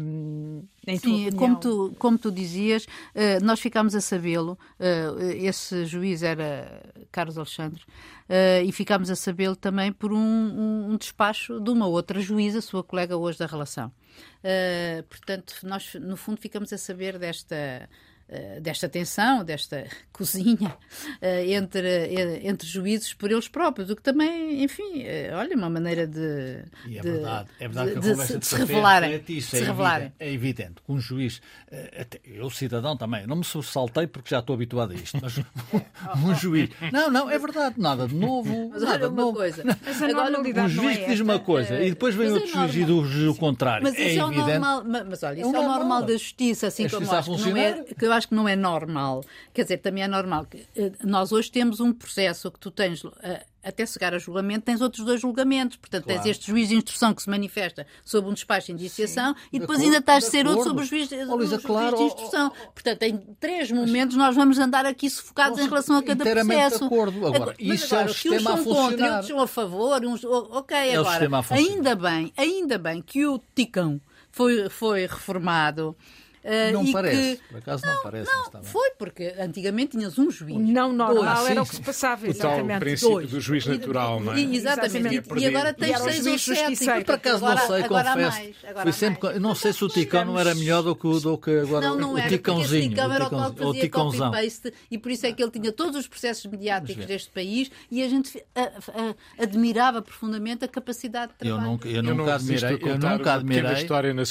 hum,
Sim, como tu, como tu dizias, eh, nós ficámos a sabê-lo, eh, esse juiz era Carlos Alexandre, eh, e ficámos a sabê-lo também por um, um, despacho de uma outra juíza, sua colega hoje da relação. Portanto, nós, no fundo, ficamos a saber desta desta tensão, desta cozinha uh, entre, uh, entre juízes por eles próprios, o que também, enfim, olha, uma maneira de.
E é
de,
verdade, é verdade
de,
que a
conversa de, de se revelarem.
Isso, se é, revelarem. Evidente, é evidente que um juiz, até, eu cidadão também, não me saltei porque já estou habituado a isto, mas um juiz. Não, não, é verdade, nada de novo.
Mas
nada
olha uma
novo.
coisa.
Mas a normalidade
um juiz
é
que diz uma coisa e depois vem outro juiz e diz o contrário.
Mas isso
é,
é, o normal. Mas olha, isso é, o normal da justiça, assim como acho que, não é, que eu acho que não é normal. Quer dizer, também é normal que eh, nós hoje temos um processo que tu tens eh, até chegar a julgamento, tens outros dois julgamentos. Portanto, claro. tens este juiz de instrução que se manifesta sobre um despacho de indiciação Sim, e depois de ainda estás a ser outro sobre o juiz, de, oh, claro, juiz de instrução. Oh, oh, Portanto, em três momentos nós vamos andar aqui sufocados em relação a cada processo.
De acordo. Agora,
Mas
isso agora, é o sistema uns
são contra, outros são a favor, uns... ok, é agora, ainda bem, ainda bem que o Ticão foi, foi reformado
não parece, que... por acaso não, não parece.
Não, foi, porque antigamente tinhas um juiz.
Não normal dois. era o que se passava, exatamente.
O tal princípio dois. do juiz natural, não é?
Exatamente. E, e agora tens seis ou sete.
Por acaso
agora,
não sei,
agora
confesso.
Mais, agora
sempre, não sei se o Ticão não era melhor do que, do que agora
não, não
o
era,
Ticãozinho.
O Ticão era o tal que fazia copy-paste e por isso é que ele tinha todos os processos mediáticos deste país e a gente admirava profundamente a capacidade de trabalho.
Eu nunca admirei, eu nunca admirei,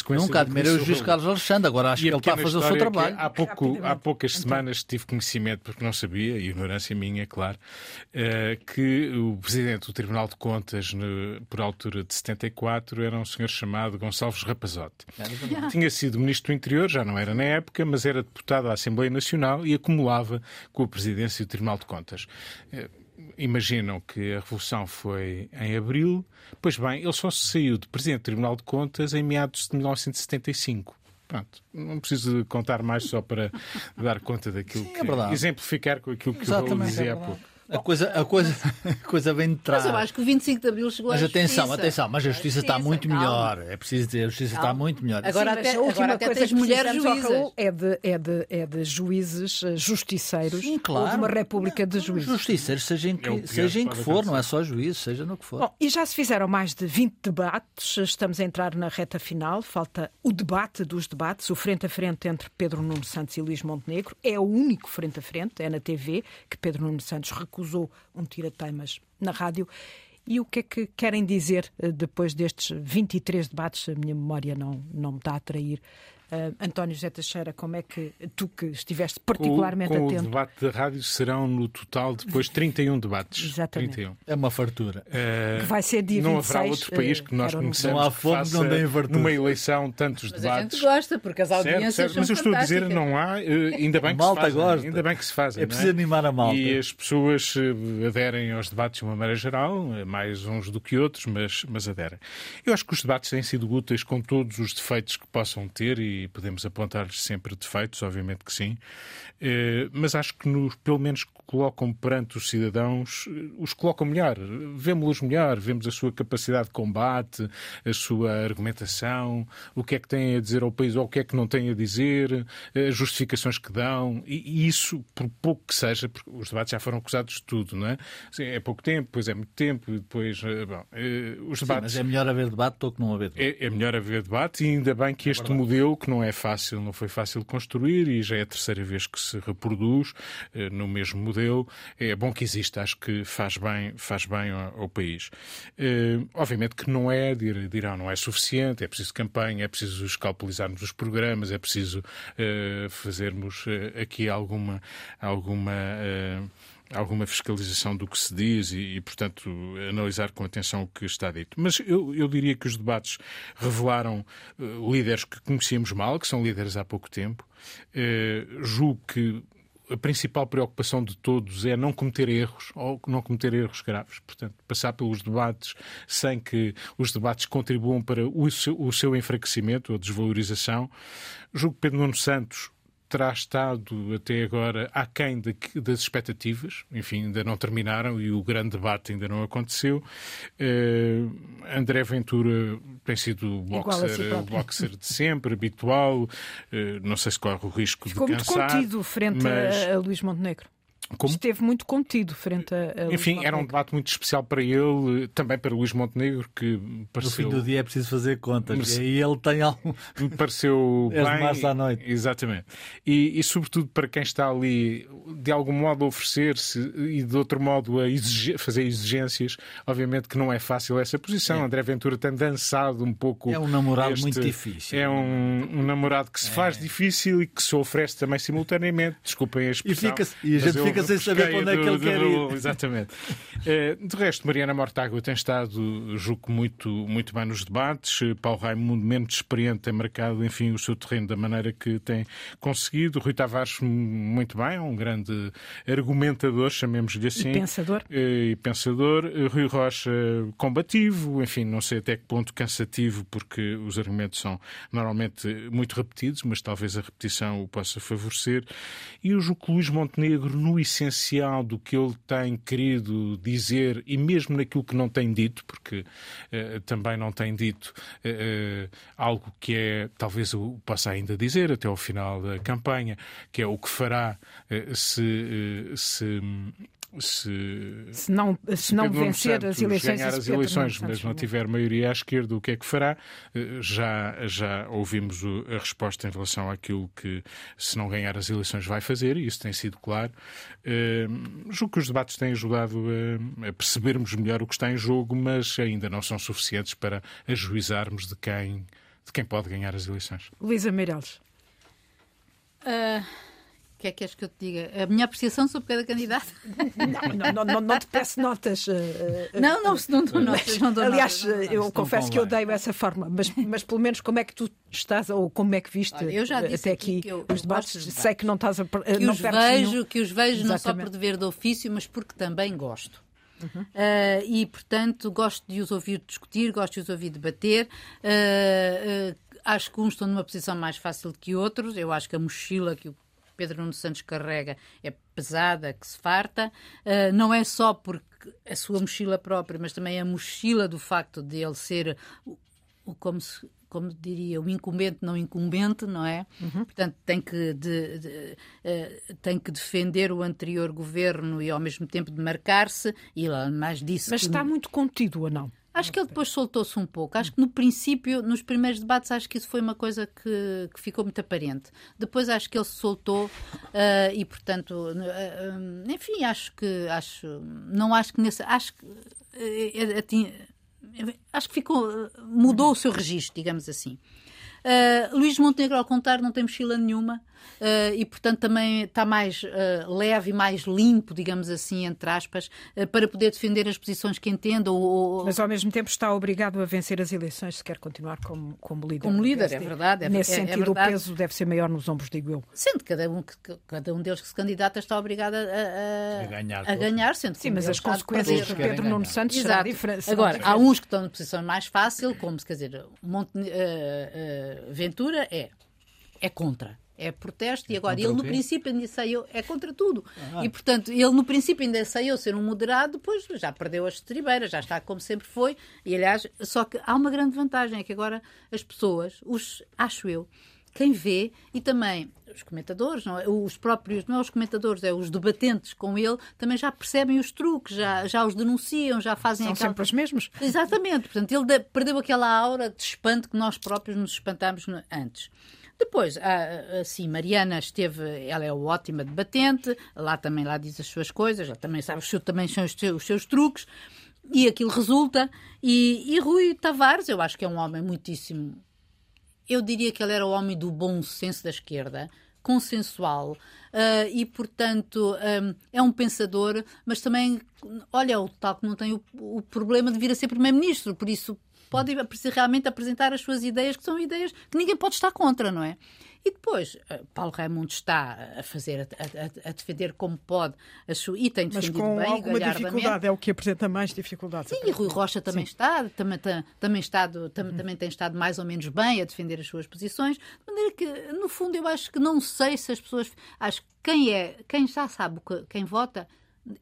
nunca admirei o juiz Carlos Alexandre, agora acho ele está a fazer o seu trabalho.
Há, pouco, há poucas então. semanas tive conhecimento, porque não sabia, ignorância minha, claro, uh, que o presidente do Tribunal de Contas, no, por altura de 74, era um senhor chamado Gonçalves Rapazote. É Tinha sido ministro do Interior, já não era na época, mas era deputado à Assembleia Nacional e acumulava com a presidência do Tribunal de Contas. Uh, imaginam que a Revolução foi em abril. Pois bem, ele só saiu de Presidente do Tribunal de Contas em meados de 1975. Pronto, não preciso contar mais só para dar conta daquilo Sim, que. É exemplificar com aquilo que Exatamente, eu dizia é há pouco.
A coisa, a, coisa, a coisa vem de trás.
Mas eu acho que o 25 de Abril chegou
mas
à
atenção,
justiça.
atenção, mas a justiça, está muito calma. melhor. É preciso dizer, a justiça calma. está muito melhor.
Agora
Sim,
até,
a última
agora
coisa
tens mulheres juízes.
É de, é, de, é de juízes eh, justiceiros Sim, claro. ou de uma república de juízes.
Justiceiros, seja em que, é seja em que for, não é só juízes, seja no que for.
Bom, e já se fizeram mais de 20 debates, estamos a entrar na reta final, falta o debate dos debates, o frente a frente entre Pedro Nuno Santos e Luís Montenegro. É o único frente a frente, é na TV, que Pedro Nuno Santos recusou um tira-teimas na rádio. E o que é que querem dizer eh, depois destes 23 debates? A minha memória não, não me está a atrair. Uh, António José Teixeira, como é que tu que estiveste particularmente
com, com
atento...
o debate da rádio serão no total depois 31 debates.
Exatamente.
31.
É uma fartura.
Uh,
que vai ser dia
não
26,
haverá outro país que nós conheçamos
não há fome,
que faça
não deem fartura.
numa eleição tantos
Mas
debates.
a gente gosta, porque as audiências
certo, certo.
são
Mas eu estou a dizer, não há, uh, ainda bem que
Malta
se fazem.
gosta.
Ainda bem que se fazem.
É
não
preciso animar a malta.
E as pessoas eh, aderem aos debates de uma maneira geral, eh, mais uns do que outros, mas, mas aderem. Eu acho que os debates têm sido úteis com todos os defeitos que possam ter e podemos apontar-lhes sempre defeitos, obviamente que sim, Eh, mas acho que nos, pelo menos colocam perante os cidadãos, eh, os colocam melhor, vemos-los melhor, vemos a sua capacidade de combate, a sua argumentação, o que é que têm a dizer ao país ou o que é que não têm a dizer, eh, as justificações que dão, e, isso, por pouco que seja, porque os debates já foram acusados de tudo, não é? Sim, é pouco tempo, depois é muito tempo, e depois, bom, os
Sim,
debates...
mas é melhor haver debate do que não haver debate.
É, é melhor haver debate e ainda bem que este modelo, que não é fácil, não foi fácil construir e já é a terceira vez que se reproduz eh, no mesmo modelo, é bom que exista, acho que faz bem, faz bem ao, país. Eh, obviamente que não é, dir- dirão, não é suficiente, é preciso campanha, é preciso escalpelizarmos os programas, é preciso eh, fazermos aqui alguma, alguma alguma fiscalização do que se diz e, e, portanto, analisar com atenção o que está dito. Mas eu, eu diria que os debates revelaram eh, líderes que conhecíamos mal, que são líderes há pouco tempo. Eh, julgo que a principal preocupação de todos é não cometer erros ou não cometer erros graves. Portanto, passar pelos debates sem que os debates contribuam para o seu, o seu enfraquecimento ou desvalorização. Julgo que Pedro Nuno Santos terá estado até agora aquém de- das expectativas, enfim, ainda não terminaram e o grande debate ainda não aconteceu. Eh, André Ventura tem sido
a si
boxer, boxer de sempre, habitual, Eh, não sei se corre o risco
Ficou
de
muito
cansar.
contido frente
mas-
a, a Luís Montenegro.
Como?
Esteve muito contido frente a, a Luís
Enfim, era um debate muito especial para ele, também para Luís Montenegro, que
No
pareceu,
fim do dia é preciso fazer contas.
Mas-
E aí ele tem algum.
me pareceu
de
bem.
março à noite.
Exatamente. E, e, sobretudo para quem está ali, de algum modo, a oferecer-se e de outro modo a exige- fazer exigências, obviamente que não é fácil essa posição. André Ventura tem dançado um pouco.
É um namorado
este-
muito difícil.
É um, um namorado que se faz difícil e que se oferece também simultaneamente. Desculpem a expressão.
fica- e a gente
eu
fica sem saber para onde é que ele quer ir.
Exatamente. Eh, de resto, Mariana Mortágua tem estado, julgo, muito, muito bem nos debates. Eh, Paulo Raimundo, menos experiente, tem marcado, enfim, o seu terreno da maneira que tem conseguido. Rui Tavares, muito bem, é um grande argumentador, chamemos-lhe assim.
E pensador.
Eh, E pensador. Eh, Rui Rocha, combativo, enfim, não sei até que ponto cansativo, porque os argumentos são normalmente muito repetidos, mas talvez a repetição o possa favorecer. E julgo que Luís Montenegro, no essencial do que ele tem querido dizer, e mesmo naquilo que não tem dito, porque eh, também não tem dito eh, eh, algo que é, talvez eu possa ainda dizer até ao final da campanha, que é o que fará se. se se,
Se não, se não vencer
Santos
as eleições,
ganhar as eleições, mas não tiver maioria à esquerda, o que é que fará? Eh, Já, já ouvimos a resposta em relação àquilo que, se não ganhar as eleições, vai fazer, e isso tem sido claro. Eh, Julgo que os debates têm ajudado a, a percebermos melhor o que está em jogo, mas ainda não são suficientes para ajuizarmos de quem, de quem pode ganhar as eleições.
Luísa Meireles.
O que é que queres que eu te diga? A minha apreciação sobre cada candidato?
Não, não, não, não te peço notas. eh, eh,
Não, não, se não dou notas. Não dou
Aliás,
notas, não dou
eu confesso que eu odeio essa forma, mas, mas pelo menos como é que tu estás, ou como é que viste
Olha, eu já
eh,
disse
até
aqui
aqui
que eu
os debates? Sei que não estás a. eh,
que
não
os vejo,
nenhum.
que os vejo não só por dever de ofício, mas porque também gosto. Ah, e, portanto, gosto de os ouvir discutir, gosto de os ouvir debater. Acho que uns estão numa posição mais fácil que outros. Eu acho que a mochila que o Pedro Nuno Santos carrega é pesada, que se farta. Ah, não é só porque a sua mochila própria, mas também a mochila do facto de ele ser o, o- como se como diria, o incumbente não incumbente, não é? Portanto, tem que, de- de- eh, tem que defender o anterior governo e ao mesmo tempo demarcar-se, e ele mais disse
Mas
que...
está muito contido ou não?
Acho que ele depois soltou-se um pouco. Acho que no princípio, nos primeiros debates, acho que isso foi uma coisa que, que ficou muito aparente. Depois acho que ele se soltou eh, e, portanto, eh, eh, enfim, acho que acho, não acho que nesse, acho que atin- acho que ficou, mudou o seu registro, digamos assim. Uh, Luís Montenegro, ao contrário, não tem mochila nenhuma. Uh, e, portanto, também está mais uh, leve e mais limpo, digamos assim, entre aspas, uh, para poder defender as posições que entenda. Ou...
Mas, ao mesmo tempo, está obrigado a vencer as eleições se quer continuar como, como líder.
Como líder, é verdade. É,
Nesse
é,
sentido,
é verdade.
o peso deve ser maior nos ombros, digo eu.
Sendo cada um, que, cada um deles que se candidata está obrigado a, a, a ganhar, a ganhar sendo
Sim, mas as consequências de Pedro Nuno Santos será diferente.
Agora, há uns que estão na posição mais fácil, como, quer dizer, Monte, Ventura é, é contra é protesto e agora ele no princípio ainda saiu, é contra tudo. Ah. E portanto, ele no princípio ainda saiu ser um moderado, depois já perdeu as estribeiras, já está como sempre foi. E aliás, só que há uma grande vantagem, é que agora as pessoas, os, acho eu, quem vê e também os comentadores, não é? os próprios, não é os comentadores, é os debatentes com ele, também já percebem os truques, já, já os denunciam, já fazem
São
aquela...
sempre os mesmos.
Exatamente, portanto, ele perdeu aquela aura de espanto que nós próprios nos espantamos antes. Depois, assim, Mariana esteve, ela é ótima debatente, lá também lá diz as suas coisas, ela também sabe, também são os seus, os seus truques, e aquilo resulta. E, e Rui Tavares, eu acho que é um homem muitíssimo. Eu diria que ele era o homem do bom senso da esquerda, consensual uh, e, portanto, um, é um pensador, mas também, olha, o tal que não tem o, o problema de vir a ser primeiro-ministro, por isso pode realmente apresentar as suas ideias, que são ideias que ninguém pode estar contra, não é? E depois, eh, Paulo Raimundo está a fazer, a, a, a defender como pode a sua, e tem defendido
Mas com
bem,
alguma dificuldade, é o que apresenta mais dificuldades.
Sim, e Rui Rocha também Sim. está, também, também, estado, também, uhum. também tem estado mais ou menos bem a defender as suas posições, de maneira que, no fundo, eu acho que não sei se as pessoas, acho que quem é, quem já sabe, quem vota,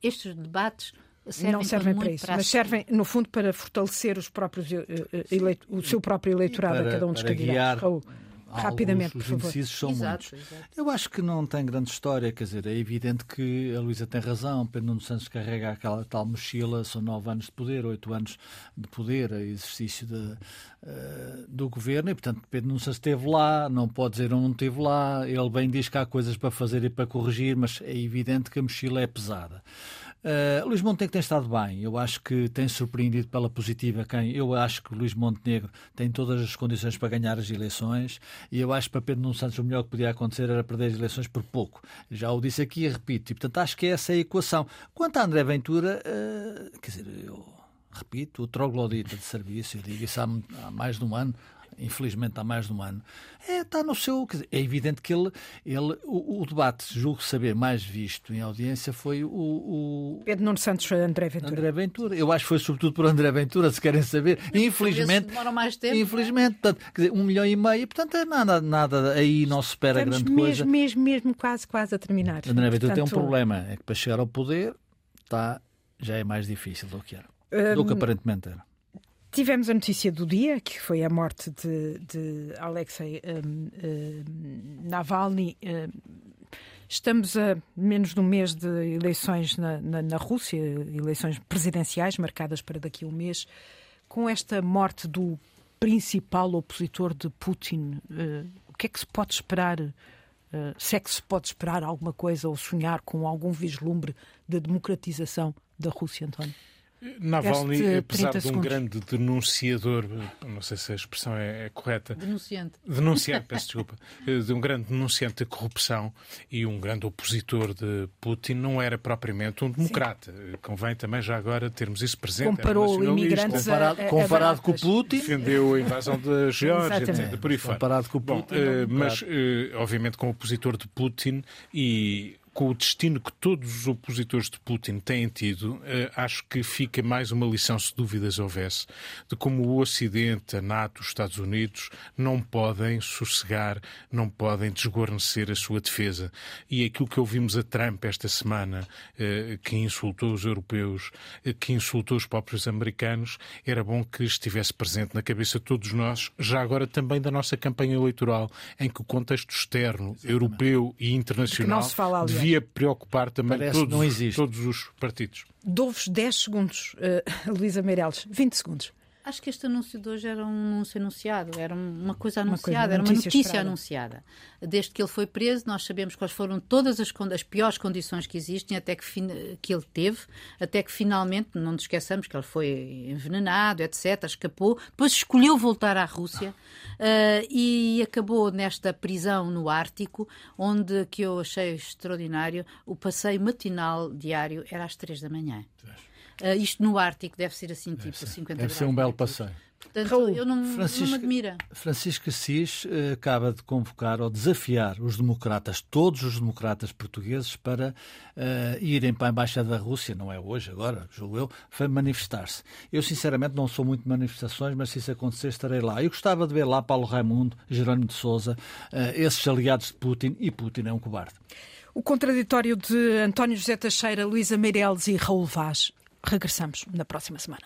estes debates Servem
não servem para isso, para mas servem, no fundo, para fortalecer os próprios, uh, eleito, o seu próprio eleitorado para, a cada um dos candidatos. Rapidamente,
os,
por favor.
indecisos são exato, muitos. Exato. Eu acho que não tem grande história, quer dizer, é evidente que a Luísa tem razão, Pedro Nuno Santos carrega aquela tal mochila, são nove anos de poder, oito anos de poder, exercício de, uh, do governo, e portanto Pedro Nuno Santos esteve lá, não pode dizer não esteve lá, ele bem diz que há coisas para fazer e para corrigir, mas é evidente que a mochila é pesada. Uh, Luís Montenegro tem estado bem, eu acho que tem surpreendido pela positiva quem eu acho que Luís Montenegro tem todas as condições para ganhar as eleições e eu acho que para Pedro Nuno Santos o melhor que podia acontecer era perder as eleições por pouco. Já o disse aqui e repito, e portanto acho que essa é a equação. Quanto a André Ventura, uh, quer dizer, eu repito, o troglodita de serviço, eu digo isso há, há mais de um ano, infelizmente há mais de um ano, é, está no seu. Dizer, é evidente que ele. ele o, o, debate, julgo saber, mais visto em audiência foi o. o...
Pedro Nuno Santos foi André Ventura.
André Ventura. Eu acho que foi sobretudo por André Ventura, se querem saber. Mas, infelizmente.
Demora mais tempo. É?
Infelizmente, portanto, quer dizer, um milhão e meio, portanto, é nada, nada aí não se espera
Estamos
grande
mesmo,
coisa.
Mesmo, mesmo, quase, quase a terminar.
André Ventura portanto... tem um problema, é que para chegar ao poder está, já é mais difícil do que era. Um... Do que aparentemente era.
Tivemos a notícia do dia, que foi a morte de, de Alexei um, um, Navalny. Um, estamos a menos de um mês de eleições na, na, na, Rússia, eleições presidenciais marcadas para daqui a um mês. Com esta morte do principal opositor de Putin, uh, o que é que se pode esperar? Uh, se é que se pode esperar alguma coisa ou sonhar com algum vislumbre de democratização da Rússia, António?
Navalny, apesar de um grande denunciador, não sei se a expressão é, é correta.
Denunciante.
Denunciante, peço desculpa. De um grande denunciante da corrupção e um grande opositor de Putin, não era propriamente um democrata. Sim. Convém também já agora termos isso presente.
Comparou imigrantes
comparado,
a, a,
comparado com o Putin.
Defendeu a invasão da Geórgia, etc. Por aí fora.
Comparado com o Putin. Bom,
uh, mas, uh, obviamente, como opositor de Putin e com o destino que todos os opositores de Putin têm tido, eh, acho que fica mais uma lição, se dúvidas houvesse, de como o Ocidente, a NATO, os Estados Unidos não podem sossegar, não podem desguarnecer a sua defesa. E aquilo que ouvimos a Trump esta semana, eh, que insultou os europeus, eh, que insultou os próprios americanos, era bom que estivesse presente na cabeça de todos nós, já agora também da nossa campanha eleitoral, em que o contexto externo, europeu e internacional. Devia preocupar também todos, todos os partidos.
Dou-vos 10 segundos, uh, Luísa Meireles, 20 segundos.
Acho que este anúncio de hoje era um anúncio anunciado, era uma coisa anunciada, uma coisa, era uma notícia esperada. anunciada. Desde que ele foi preso, nós sabemos quais foram todas as, as piores condições que existem, até que, que ele teve, até que finalmente, não nos esqueçamos que ele foi envenenado, etc., escapou, depois escolheu voltar à Rússia uh, e acabou nesta prisão no Ártico, onde, que eu achei extraordinário, o passeio matinal diário era às três da manhã. Uh, isto no Ártico deve ser assim, tipo, deve 50
deve
graus.
Deve ser um belo passeio.
Portanto, Raul, eu não, Francisco, não me admira.
Francisco Assis uh, acaba de convocar ou desafiar os democratas, todos os democratas portugueses, para uh, irem para a Embaixada da Rússia, não é hoje, agora, julgo eu, para manifestar-se. Eu, sinceramente, não sou muito de manifestações, mas se isso acontecer, estarei lá. Eu gostava de ver lá Paulo Raimundo, Jerónimo de Souza, uh, esses aliados de Putin, e Putin é um cobarde.
O contraditório de António José Teixeira, Luísa Meireles e Raul Vaz. Regressamos na próxima semana.